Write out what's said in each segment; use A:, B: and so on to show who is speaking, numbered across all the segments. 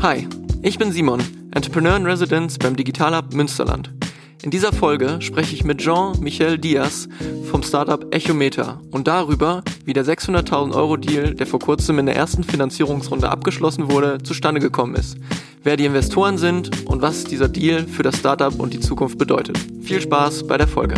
A: Hi, ich bin Simon, Entrepreneur in Residence beim Digital Hub Münsterland. In dieser Folge spreche ich mit Jean-Michel Diaz vom Startup Echometer und darüber, wie der 600.000 Euro Deal, der vor kurzem in der ersten Finanzierungsrunde abgeschlossen wurde, zustande gekommen ist, wer die Investoren sind und was dieser Deal für das Startup und die Zukunft bedeutet. Viel Spaß bei der Folge.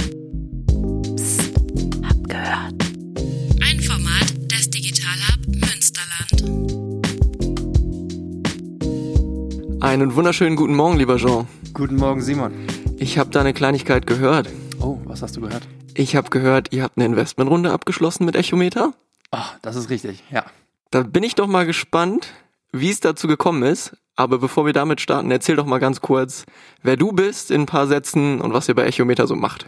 A: Einen wunderschönen guten Morgen, lieber Jean.
B: Guten Morgen, Simon.
A: Ich habe da eine Kleinigkeit gehört.
B: Oh, was hast du gehört?
A: Ich habe gehört, ihr habt eine Investmentrunde abgeschlossen mit Echometer.
B: Ach, das ist richtig, ja.
A: Da bin ich doch mal gespannt, wie es dazu gekommen ist. Aber bevor wir damit starten, erzähl doch mal ganz kurz, wer du bist in ein paar Sätzen und was ihr bei Echometer so macht.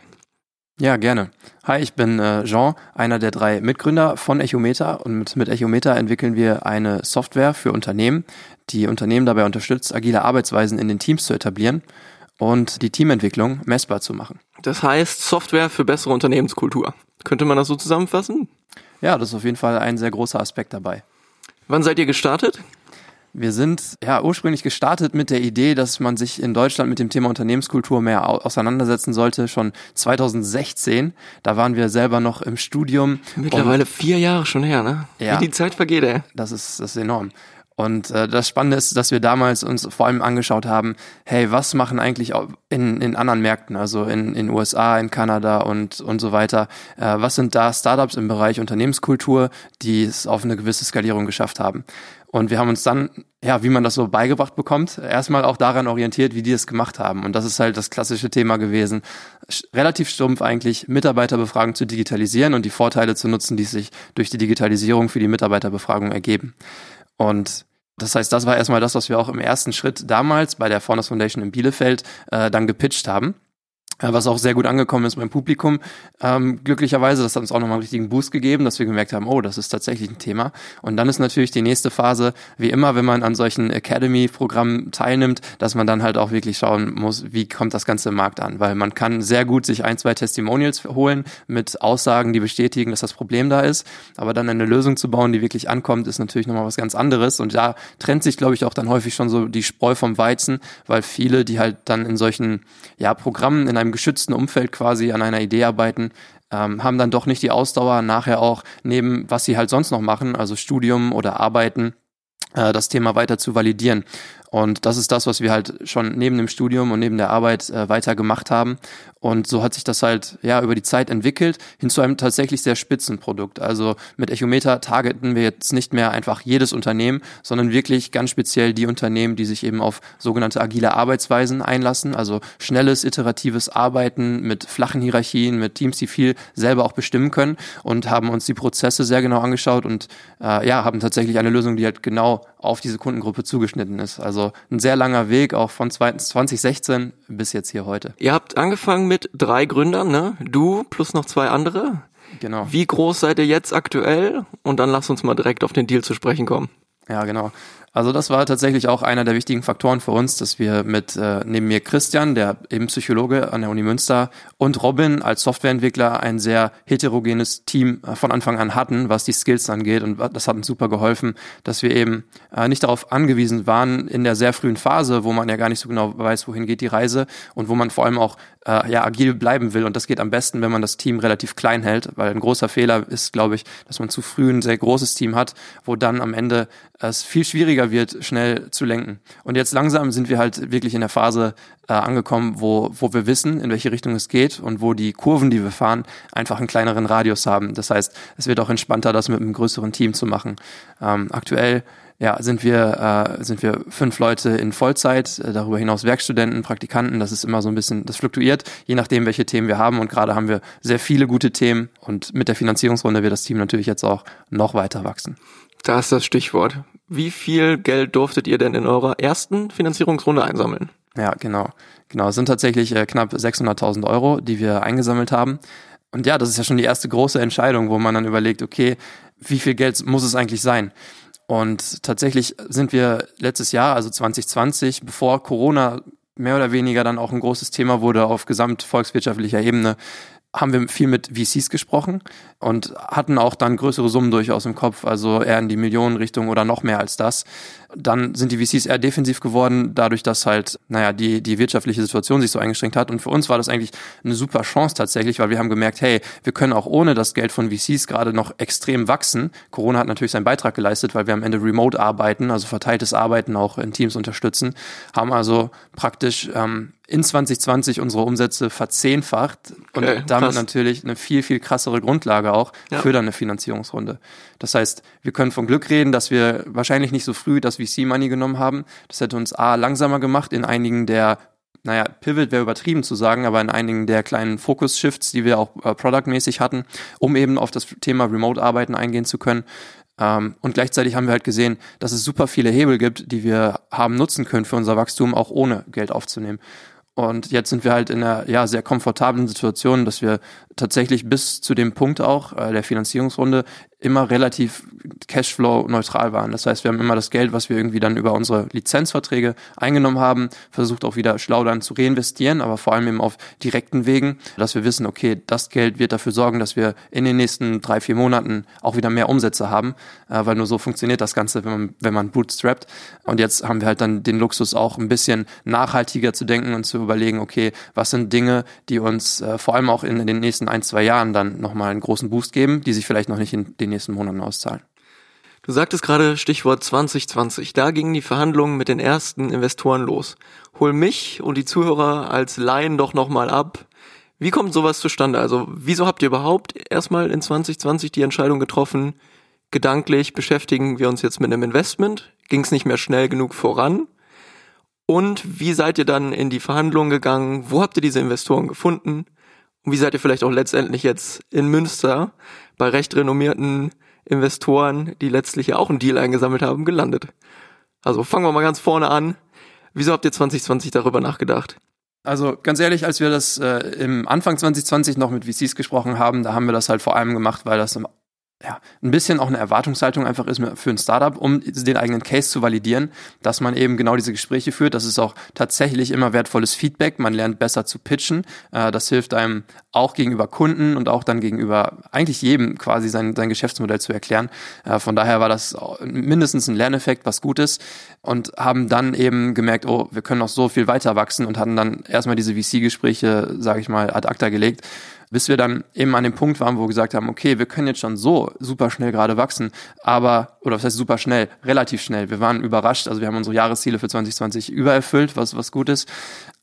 B: Ja, gerne. Hi, ich bin äh, Jean, einer der drei Mitgründer von Echometer und mit, mit Echometer entwickeln wir eine Software für Unternehmen, die Unternehmen dabei unterstützt, agile Arbeitsweisen in den Teams zu etablieren und die Teamentwicklung messbar zu machen.
A: Das heißt Software für bessere Unternehmenskultur. Könnte man das so zusammenfassen?
B: Ja, das ist auf jeden Fall ein sehr großer Aspekt dabei.
A: Wann seid ihr gestartet?
B: Wir sind ja ursprünglich gestartet mit der Idee, dass man sich in Deutschland mit dem Thema Unternehmenskultur mehr auseinandersetzen sollte, schon 2016. Da waren wir selber noch im Studium.
A: Mittlerweile vier Jahre schon her, ne?
B: Ja.
A: Wie die Zeit vergeht, ey.
B: Das ist, das ist enorm. Und äh, das Spannende ist, dass wir damals uns vor allem angeschaut haben, hey, was machen eigentlich in, in anderen Märkten, also in in USA, in Kanada und und so weiter, äh, was sind da Startups im Bereich Unternehmenskultur, die es auf eine gewisse Skalierung geschafft haben. Und wir haben uns dann, ja, wie man das so beigebracht bekommt, erstmal auch daran orientiert, wie die es gemacht haben. Und das ist halt das klassische Thema gewesen, relativ stumpf eigentlich Mitarbeiterbefragung zu digitalisieren und die Vorteile zu nutzen, die sich durch die Digitalisierung für die Mitarbeiterbefragung ergeben. Und das heißt, das war erstmal das, was wir auch im ersten Schritt damals bei der Faunus Foundation in Bielefeld äh, dann gepitcht haben was auch sehr gut angekommen ist beim Publikum. Ähm, glücklicherweise, das hat uns auch nochmal einen richtigen Boost gegeben, dass wir gemerkt haben, oh, das ist tatsächlich ein Thema. Und dann ist natürlich die nächste Phase, wie immer, wenn man an solchen Academy-Programmen teilnimmt, dass man dann halt auch wirklich schauen muss, wie kommt das Ganze im Markt an. Weil man kann sehr gut sich ein, zwei Testimonials holen mit Aussagen, die bestätigen, dass das Problem da ist. Aber dann eine Lösung zu bauen, die wirklich ankommt, ist natürlich nochmal was ganz anderes. Und da trennt sich, glaube ich, auch dann häufig schon so die Spreu vom Weizen, weil viele, die halt dann in solchen ja, Programmen in einem geschützten Umfeld quasi an einer Idee arbeiten, ähm, haben dann doch nicht die Ausdauer, nachher auch neben, was sie halt sonst noch machen, also Studium oder Arbeiten, äh, das Thema weiter zu validieren. Und das ist das, was wir halt schon neben dem Studium und neben der Arbeit äh, weiter gemacht haben. Und so hat sich das halt ja über die Zeit entwickelt hin zu einem tatsächlich sehr spitzen Produkt. Also mit Echometer targeten wir jetzt nicht mehr einfach jedes Unternehmen, sondern wirklich ganz speziell die Unternehmen, die sich eben auf sogenannte agile Arbeitsweisen einlassen, also schnelles, iteratives Arbeiten mit flachen Hierarchien, mit Teams, die viel selber auch bestimmen können und haben uns die Prozesse sehr genau angeschaut und äh, ja, haben tatsächlich eine Lösung, die halt genau auf diese Kundengruppe zugeschnitten ist. Also ein sehr langer Weg, auch von 2016 bis jetzt hier heute.
A: Ihr habt angefangen mit drei Gründern, ne? Du plus noch zwei andere.
B: Genau.
A: Wie groß seid ihr jetzt aktuell? Und dann lass uns mal direkt auf den Deal zu sprechen kommen.
B: Ja, genau. Also das war tatsächlich auch einer der wichtigen Faktoren für uns, dass wir mit äh, neben mir Christian, der eben Psychologe an der Uni Münster, und Robin als Softwareentwickler ein sehr heterogenes Team äh, von Anfang an hatten, was die Skills angeht. Und das hat uns super geholfen, dass wir eben äh, nicht darauf angewiesen waren in der sehr frühen Phase, wo man ja gar nicht so genau weiß, wohin geht die Reise und wo man vor allem auch äh, ja agil bleiben will. Und das geht am besten, wenn man das Team relativ klein hält, weil ein großer Fehler ist, glaube ich, dass man zu früh ein sehr großes Team hat, wo dann am Ende es viel schwieriger wird, schnell zu lenken. Und jetzt langsam sind wir halt wirklich in der Phase äh, angekommen, wo, wo wir wissen, in welche Richtung es geht und wo die Kurven, die wir fahren, einfach einen kleineren Radius haben. Das heißt, es wird auch entspannter, das mit einem größeren Team zu machen. Ähm, aktuell ja, sind wir, äh, sind wir fünf Leute in Vollzeit, äh, darüber hinaus Werkstudenten, Praktikanten, das ist immer so ein bisschen, das fluktuiert, je nachdem, welche Themen wir haben und gerade haben wir sehr viele gute Themen und mit der Finanzierungsrunde wird das Team natürlich jetzt auch noch weiter wachsen.
A: Da ist das Stichwort. Wie viel Geld durftet ihr denn in eurer ersten Finanzierungsrunde einsammeln?
B: Ja, genau. Genau, es sind tatsächlich äh, knapp 600.000 Euro, die wir eingesammelt haben. Und ja, das ist ja schon die erste große Entscheidung, wo man dann überlegt, okay, wie viel Geld muss es eigentlich sein? Und tatsächlich sind wir letztes Jahr, also 2020, bevor Corona mehr oder weniger dann auch ein großes Thema wurde auf gesamtvolkswirtschaftlicher Ebene, haben wir viel mit VCs gesprochen und hatten auch dann größere Summen durchaus im Kopf, also eher in die Millionenrichtung oder noch mehr als das. Dann sind die VCs eher defensiv geworden, dadurch, dass halt, naja, die, die wirtschaftliche Situation sich so eingeschränkt hat. Und für uns war das eigentlich eine super Chance tatsächlich, weil wir haben gemerkt, hey, wir können auch ohne das Geld von VCs gerade noch extrem wachsen. Corona hat natürlich seinen Beitrag geleistet, weil wir am Ende remote arbeiten, also verteiltes Arbeiten auch in Teams unterstützen, haben also praktisch ähm, in 2020 unsere Umsätze verzehnfacht und okay, damit krass. natürlich eine viel, viel krassere Grundlage auch ja. für dann eine Finanzierungsrunde. Das heißt, wir können von Glück reden, dass wir wahrscheinlich nicht so früh das VC-Money genommen haben. Das hätte uns A langsamer gemacht in einigen der naja, Pivot wäre übertrieben zu sagen, aber in einigen der kleinen Focus-Shifts, die wir auch äh, produktmäßig hatten, um eben auf das Thema Remote-Arbeiten eingehen zu können. Ähm, und gleichzeitig haben wir halt gesehen, dass es super viele Hebel gibt, die wir haben nutzen können für unser Wachstum, auch ohne Geld aufzunehmen. Und jetzt sind wir halt in einer ja, sehr komfortablen Situation, dass wir tatsächlich bis zu dem Punkt auch äh, der Finanzierungsrunde immer relativ Cashflow-neutral waren. Das heißt, wir haben immer das Geld, was wir irgendwie dann über unsere Lizenzverträge eingenommen haben, versucht auch wieder schlau dann zu reinvestieren, aber vor allem eben auf direkten Wegen, dass wir wissen, okay, das Geld wird dafür sorgen, dass wir in den nächsten drei, vier Monaten auch wieder mehr Umsätze haben, äh, weil nur so funktioniert das Ganze, wenn man, wenn man bootstrappt. Und jetzt haben wir halt dann den Luxus auch ein bisschen nachhaltiger zu denken und zu überlegen, okay, was sind Dinge, die uns äh, vor allem auch in, in den nächsten ein, zwei Jahren dann nochmal einen großen Boost geben, die sich vielleicht noch nicht in den nächsten Monaten auszahlen.
A: Du sagtest gerade Stichwort 2020. Da gingen die Verhandlungen mit den ersten Investoren los. Hol mich und die Zuhörer als Laien doch nochmal ab. Wie kommt sowas zustande? Also, wieso habt ihr überhaupt erstmal in 2020 die Entscheidung getroffen, gedanklich beschäftigen wir uns jetzt mit einem Investment? Ging es nicht mehr schnell genug voran? Und wie seid ihr dann in die Verhandlungen gegangen? Wo habt ihr diese Investoren gefunden? Und wie seid ihr vielleicht auch letztendlich jetzt in Münster bei recht renommierten Investoren, die letztlich ja auch einen Deal eingesammelt haben, gelandet? Also fangen wir mal ganz vorne an. Wieso habt ihr 2020 darüber nachgedacht?
B: Also ganz ehrlich, als wir das äh, im Anfang 2020 noch mit VCs gesprochen haben, da haben wir das halt vor allem gemacht, weil das im ja, ein bisschen auch eine Erwartungshaltung einfach ist für ein Startup, um den eigenen Case zu validieren, dass man eben genau diese Gespräche führt. Das ist auch tatsächlich immer wertvolles Feedback. Man lernt besser zu pitchen. Äh, das hilft einem auch gegenüber Kunden und auch dann gegenüber eigentlich jedem quasi sein, sein Geschäftsmodell zu erklären. Äh, von daher war das mindestens ein Lerneffekt, was gut ist. Und haben dann eben gemerkt, oh, wir können noch so viel weiter wachsen und hatten dann erstmal diese VC-Gespräche, sage ich mal, ad acta gelegt bis wir dann eben an dem Punkt waren, wo wir gesagt haben, okay, wir können jetzt schon so super schnell gerade wachsen, aber, oder was heißt super schnell, relativ schnell. Wir waren überrascht, also wir haben unsere Jahresziele für 2020 übererfüllt, was, was gut ist.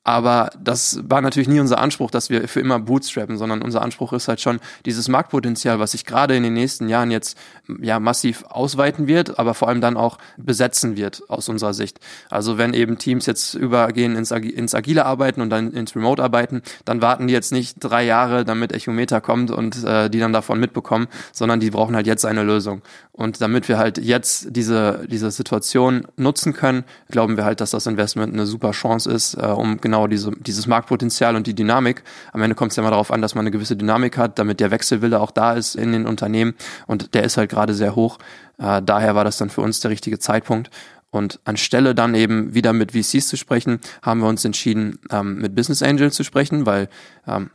B: Aber das war natürlich nie unser Anspruch, dass wir für immer bootstrappen, sondern unser Anspruch ist halt schon dieses Marktpotenzial, was sich gerade in den nächsten Jahren jetzt ja massiv ausweiten wird, aber vor allem dann auch besetzen wird aus unserer Sicht. Also wenn eben Teams jetzt übergehen ins, ins agile Arbeiten und dann ins Remote Arbeiten, dann warten die jetzt nicht drei Jahre, damit Echometer kommt und äh, die dann davon mitbekommen, sondern die brauchen halt jetzt eine Lösung. Und damit wir halt jetzt diese diese Situation nutzen können, glauben wir halt, dass das Investment eine super Chance ist, äh, um genau diese, dieses Marktpotenzial und die Dynamik. Am Ende kommt es ja mal darauf an, dass man eine gewisse Dynamik hat, damit der Wechselwille auch da ist in den Unternehmen und der ist halt gerade sehr hoch. Äh, daher war das dann für uns der richtige Zeitpunkt. Und anstelle dann eben wieder mit VCs zu sprechen, haben wir uns entschieden, ähm, mit Business Angels zu sprechen, weil ähm,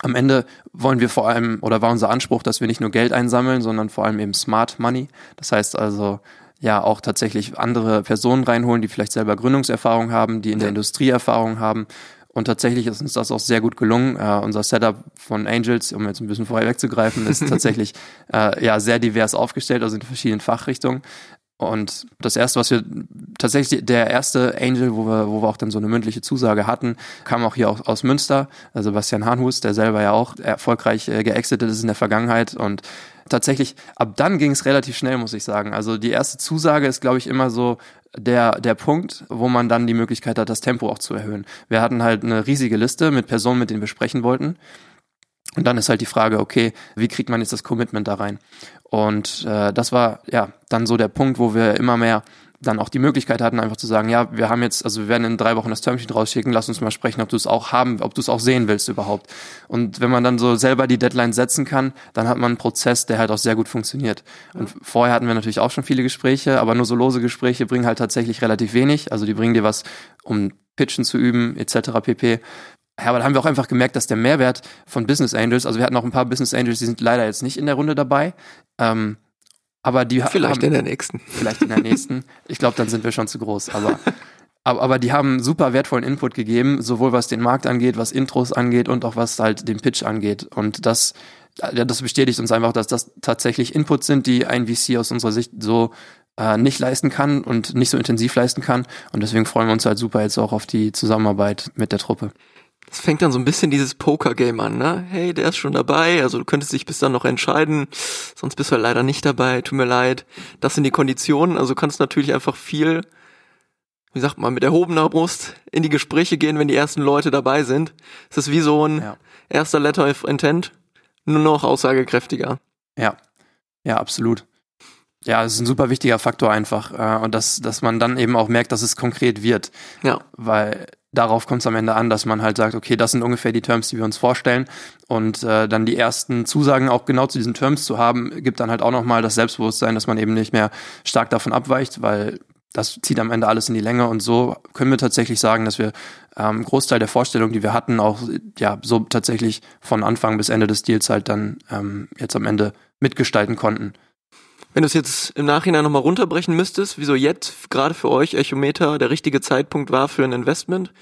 B: am Ende wollen wir vor allem, oder war unser Anspruch, dass wir nicht nur Geld einsammeln, sondern vor allem eben Smart Money. Das heißt also, ja auch tatsächlich andere Personen reinholen, die vielleicht selber Gründungserfahrung haben, die in der Industrie Erfahrung haben. Und tatsächlich ist uns das auch sehr gut gelungen. Uh, unser Setup von Angels, um jetzt ein bisschen vorher wegzugreifen, ist tatsächlich uh, ja sehr divers aufgestellt, also in verschiedenen Fachrichtungen. Und das erste, was wir tatsächlich, der erste Angel, wo wir, wo wir auch dann so eine mündliche Zusage hatten, kam auch hier auch aus Münster, also Sebastian Hahnhus, der selber ja auch erfolgreich äh, geexitet ist in der Vergangenheit und tatsächlich, ab dann ging es relativ schnell, muss ich sagen. Also die erste Zusage ist, glaube ich, immer so der, der Punkt, wo man dann die Möglichkeit hat, das Tempo auch zu erhöhen. Wir hatten halt eine riesige Liste mit Personen, mit denen wir sprechen wollten. Und dann ist halt die Frage, okay, wie kriegt man jetzt das Commitment da rein? Und äh, das war ja dann so der Punkt, wo wir immer mehr dann auch die Möglichkeit hatten, einfach zu sagen, ja, wir haben jetzt, also wir werden in drei Wochen das Termsheet rausschicken, lass uns mal sprechen, ob du es auch haben, ob du es auch sehen willst überhaupt. Und wenn man dann so selber die Deadline setzen kann, dann hat man einen Prozess, der halt auch sehr gut funktioniert. Und vorher hatten wir natürlich auch schon viele Gespräche, aber nur so lose Gespräche bringen halt tatsächlich relativ wenig. Also die bringen dir was, um Pitchen zu üben, etc. pp. Ja, aber da haben wir auch einfach gemerkt, dass der Mehrwert von Business Angels, also wir hatten auch ein paar Business Angels, die sind leider jetzt nicht in der Runde dabei. Ähm, aber die
A: Vielleicht
B: haben,
A: in der nächsten.
B: Vielleicht in der nächsten. Ich glaube, dann sind wir schon zu groß. Aber, aber, aber die haben super wertvollen Input gegeben, sowohl was den Markt angeht, was Intros angeht und auch was halt den Pitch angeht. Und das, das bestätigt uns einfach, dass das tatsächlich Inputs sind, die ein VC aus unserer Sicht so äh, nicht leisten kann und nicht so intensiv leisten kann. Und deswegen freuen wir uns halt super jetzt auch auf die Zusammenarbeit mit der Truppe.
A: Es fängt dann so ein bisschen dieses Poker-Game an, ne? Hey, der ist schon dabei, also du könntest dich bis dann noch entscheiden, sonst bist du halt leider nicht dabei, tut mir leid. Das sind die Konditionen, also du kannst natürlich einfach viel, wie sagt man, mit erhobener Brust in die Gespräche gehen, wenn die ersten Leute dabei sind. Es ist wie so ein ja. erster Letter of Intent, nur noch aussagekräftiger.
B: Ja, ja, absolut. Ja, es ist ein super wichtiger Faktor einfach. Äh, und dass, dass man dann eben auch merkt, dass es konkret wird.
A: Ja.
B: Weil darauf kommt es am Ende an, dass man halt sagt, okay, das sind ungefähr die Terms, die wir uns vorstellen. Und äh, dann die ersten Zusagen auch genau zu diesen Terms zu haben, gibt dann halt auch nochmal das Selbstbewusstsein, dass man eben nicht mehr stark davon abweicht, weil das zieht am Ende alles in die Länge und so können wir tatsächlich sagen, dass wir ähm, Großteil der Vorstellungen, die wir hatten, auch ja so tatsächlich von Anfang bis Ende des Deals halt dann ähm, jetzt am Ende mitgestalten konnten.
A: Wenn du es jetzt im Nachhinein nochmal runterbrechen müsstest, wieso jetzt gerade für euch Echometer der richtige Zeitpunkt war für ein Investment,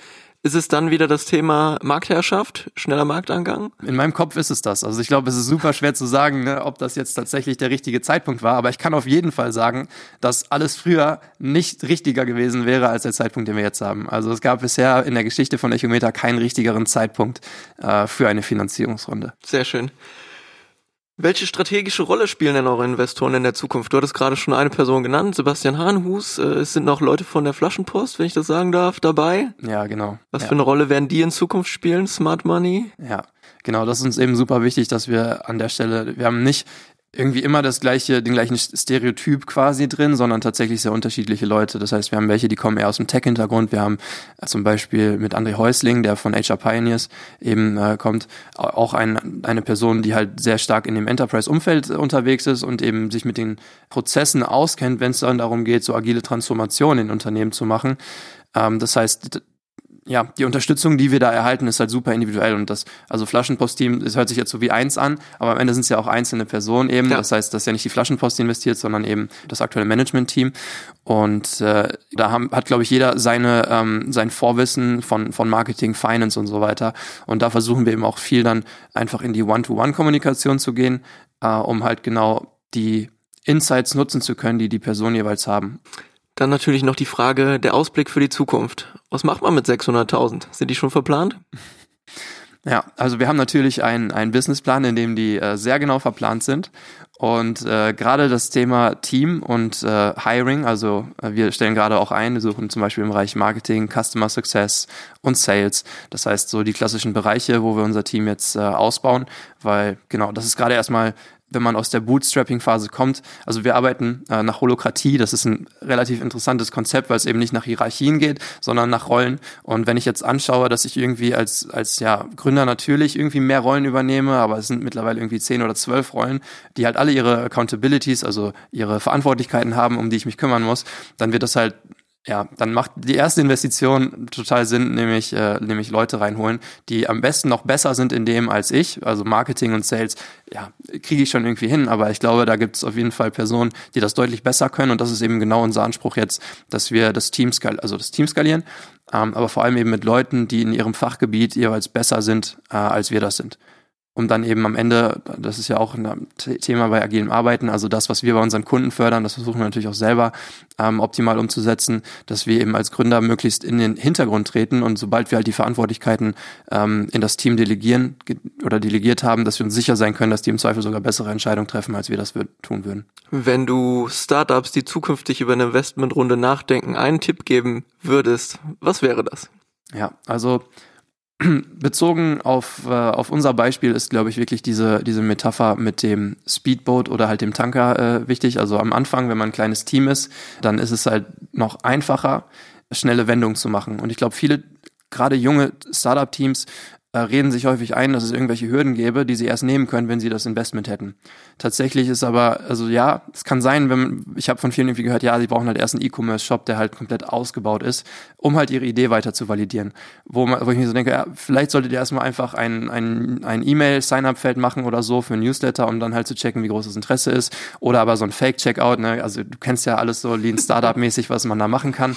A: ist es dann wieder das Thema Marktherrschaft, schneller Marktangang?
B: In meinem Kopf ist es das. Also ich glaube, es ist super schwer zu sagen, ne, ob das jetzt tatsächlich der richtige Zeitpunkt war. Aber ich kann auf jeden Fall sagen, dass alles früher nicht richtiger gewesen wäre als der Zeitpunkt, den wir jetzt haben. Also es gab bisher in der Geschichte von Echometer keinen richtigeren Zeitpunkt äh, für eine Finanzierungsrunde.
A: Sehr schön. Welche strategische Rolle spielen denn eure Investoren in der Zukunft? Du hattest gerade schon eine Person genannt, Sebastian Hahnhus. Äh, es sind noch Leute von der Flaschenpost, wenn ich das sagen darf, dabei.
B: Ja, genau.
A: Was
B: ja.
A: für eine Rolle werden die in Zukunft spielen? Smart Money?
B: Ja, genau. Das ist uns eben super wichtig, dass wir an der Stelle, wir haben nicht irgendwie immer das gleiche, den gleichen Stereotyp quasi drin, sondern tatsächlich sehr unterschiedliche Leute. Das heißt, wir haben welche, die kommen eher aus dem Tech-Hintergrund. Wir haben äh, zum Beispiel mit André Häusling, der von HR Pioneers eben äh, kommt, auch ein, eine Person, die halt sehr stark in dem Enterprise-Umfeld unterwegs ist und eben sich mit den Prozessen auskennt, wenn es dann darum geht, so agile Transformationen in Unternehmen zu machen. Ähm, das heißt, ja, die Unterstützung, die wir da erhalten, ist halt super individuell und das, also Flaschenpost-Team, es hört sich jetzt so wie eins an, aber am Ende sind es ja auch einzelne Personen eben. Ja. Das heißt, das ist ja nicht die Flaschenpost investiert, sondern eben das aktuelle Management-Team. Und äh, da haben, hat, glaube ich, jeder seine ähm, sein Vorwissen von von Marketing, Finance und so weiter. Und da versuchen wir eben auch viel dann einfach in die One-to-One-Kommunikation zu gehen, äh, um halt genau die Insights nutzen zu können, die die Personen jeweils haben.
A: Dann natürlich noch die Frage, der Ausblick für die Zukunft. Was macht man mit 600.000? Sind die schon verplant?
B: Ja, also wir haben natürlich einen, einen Businessplan, in dem die äh, sehr genau verplant sind. Und äh, gerade das Thema Team und äh, Hiring, also äh, wir stellen gerade auch ein, wir suchen zum Beispiel im Bereich Marketing, Customer Success und Sales. Das heißt so die klassischen Bereiche, wo wir unser Team jetzt äh, ausbauen, weil genau, das ist gerade erstmal wenn man aus der Bootstrapping-Phase kommt. Also wir arbeiten äh, nach Holokratie. Das ist ein relativ interessantes Konzept, weil es eben nicht nach Hierarchien geht, sondern nach Rollen. Und wenn ich jetzt anschaue, dass ich irgendwie als, als ja, Gründer natürlich irgendwie mehr Rollen übernehme, aber es sind mittlerweile irgendwie zehn oder zwölf Rollen, die halt alle ihre Accountabilities, also ihre Verantwortlichkeiten haben, um die ich mich kümmern muss, dann wird das halt ja, dann macht die erste Investition total Sinn, nämlich, äh, nämlich Leute reinholen, die am besten noch besser sind in dem als ich. Also Marketing und Sales, ja, kriege ich schon irgendwie hin, aber ich glaube, da gibt es auf jeden Fall Personen, die das deutlich besser können und das ist eben genau unser Anspruch jetzt, dass wir das Team, skal also das Team skalieren, ähm, aber vor allem eben mit Leuten, die in ihrem Fachgebiet jeweils besser sind, äh, als wir das sind um dann eben am Ende, das ist ja auch ein Thema bei agilem Arbeiten, also das, was wir bei unseren Kunden fördern, das versuchen wir natürlich auch selber ähm, optimal umzusetzen, dass wir eben als Gründer möglichst in den Hintergrund treten und sobald wir halt die Verantwortlichkeiten ähm, in das Team delegieren oder delegiert haben, dass wir uns sicher sein können, dass die im Zweifel sogar bessere Entscheidungen treffen, als wir das tun würden.
A: Wenn du Startups, die zukünftig über eine Investmentrunde nachdenken, einen Tipp geben würdest, was wäre das?
B: Ja, also bezogen auf, äh, auf unser Beispiel ist, glaube ich, wirklich diese, diese Metapher mit dem Speedboat oder halt dem Tanker äh, wichtig. Also am Anfang, wenn man ein kleines Team ist, dann ist es halt noch einfacher, schnelle Wendungen zu machen. Und ich glaube, viele, gerade junge Startup-Teams, reden sich häufig ein, dass es irgendwelche Hürden gäbe, die sie erst nehmen können, wenn sie das Investment hätten. Tatsächlich ist aber, also ja, es kann sein, wenn ich habe von vielen irgendwie gehört, ja, sie brauchen halt erst einen E-Commerce-Shop, der halt komplett ausgebaut ist, um halt ihre Idee weiter zu validieren. Wo, man, wo ich mir so denke, ja, vielleicht solltet ihr erstmal einfach ein, ein, ein E-Mail-Sign-up-Feld machen oder so für ein Newsletter, um dann halt zu checken, wie groß das Interesse ist. Oder aber so ein Fake-Checkout, ne? Also du kennst ja alles so Lean Startup-mäßig, was man da machen kann.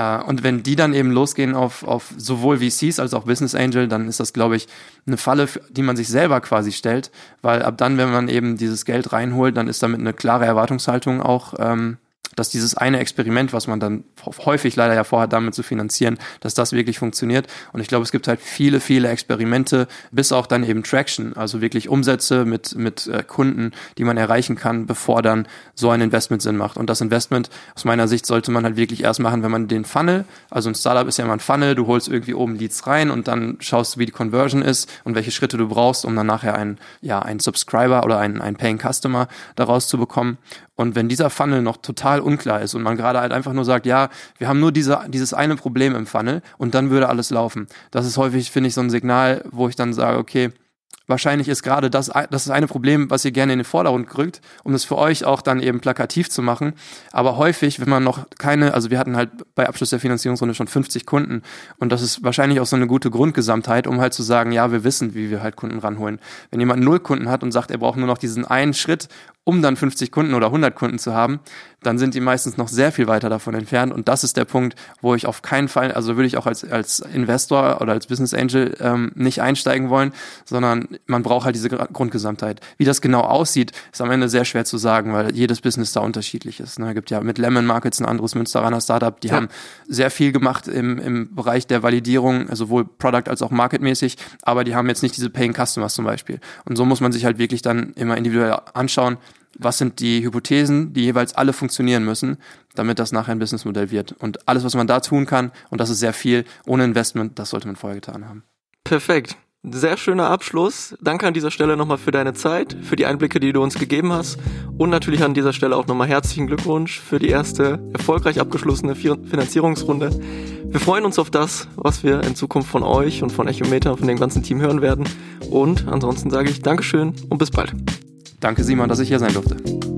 B: Äh, und wenn die dann eben losgehen auf, auf sowohl VCs als auch Business Angel, dann ist das, glaube ich, eine Falle, die man sich selber quasi stellt, weil ab dann, wenn man eben dieses Geld reinholt, dann ist damit eine klare Erwartungshaltung auch ähm, dass dieses eine Experiment, was man dann häufig leider ja vorhat, damit zu finanzieren, dass das wirklich funktioniert. Und ich glaube, es gibt halt viele, viele Experimente, bis auch dann eben Traction, also wirklich Umsätze mit, mit äh, Kunden, die man erreichen kann, bevor dann so ein Investment Sinn macht. Und das Investment aus meiner Sicht sollte man halt wirklich erst machen, wenn man den Funnel, also ein Startup ist ja immer ein Funnel, du holst irgendwie oben Leads rein und dann schaust du, wie die Conversion ist und welche Schritte du brauchst, um dann nachher einen, ja, einen Subscriber oder einen, einen Paying Customer daraus zu bekommen. Und wenn dieser Funnel noch total unklar ist und man gerade halt einfach nur sagt, ja, wir haben nur diese, dieses eine Problem im Funnel und dann würde alles laufen. Das ist häufig, finde ich, so ein Signal, wo ich dann sage, okay, wahrscheinlich ist gerade das, das ist eine Problem, was ihr gerne in den Vordergrund rückt, um es für euch auch dann eben plakativ zu machen. Aber häufig, wenn man noch keine, also wir hatten halt bei Abschluss der Finanzierungsrunde schon 50 Kunden und das ist wahrscheinlich auch so eine gute Grundgesamtheit, um halt zu sagen, ja, wir wissen, wie wir halt Kunden ranholen. Wenn jemand null Kunden hat und sagt, er braucht nur noch diesen einen Schritt, um dann 50 Kunden oder 100 Kunden zu haben, dann sind die meistens noch sehr viel weiter davon entfernt. Und das ist der Punkt, wo ich auf keinen Fall, also würde ich auch als, als Investor oder als Business Angel ähm, nicht einsteigen wollen, sondern man braucht halt diese Grundgesamtheit. Wie das genau aussieht, ist am Ende sehr schwer zu sagen, weil jedes Business da unterschiedlich ist. Ne? Es gibt ja mit Lemon Markets ein anderes Münsteraner Startup, die ja. haben sehr viel gemacht im, im Bereich der Validierung, sowohl Product als auch marketmäßig, aber die haben jetzt nicht diese Paying Customers zum Beispiel. Und so muss man sich halt wirklich dann immer individuell anschauen, was sind die Hypothesen, die jeweils alle funktionieren müssen, damit das nachher ein Businessmodell wird. Und alles, was man da tun kann, und das ist sehr viel, ohne Investment, das sollte man vorher getan haben.
A: Perfekt. Sehr schöner Abschluss. Danke an dieser Stelle nochmal für deine Zeit, für die Einblicke, die du uns gegeben hast. Und natürlich an dieser Stelle auch nochmal herzlichen Glückwunsch für die erste erfolgreich abgeschlossene Finanzierungsrunde. Wir freuen uns auf das, was wir in Zukunft von euch und von Echometer und von dem ganzen Team hören werden. Und ansonsten sage ich Dankeschön und bis bald.
B: Danke, Simon, dass ich hier sein durfte.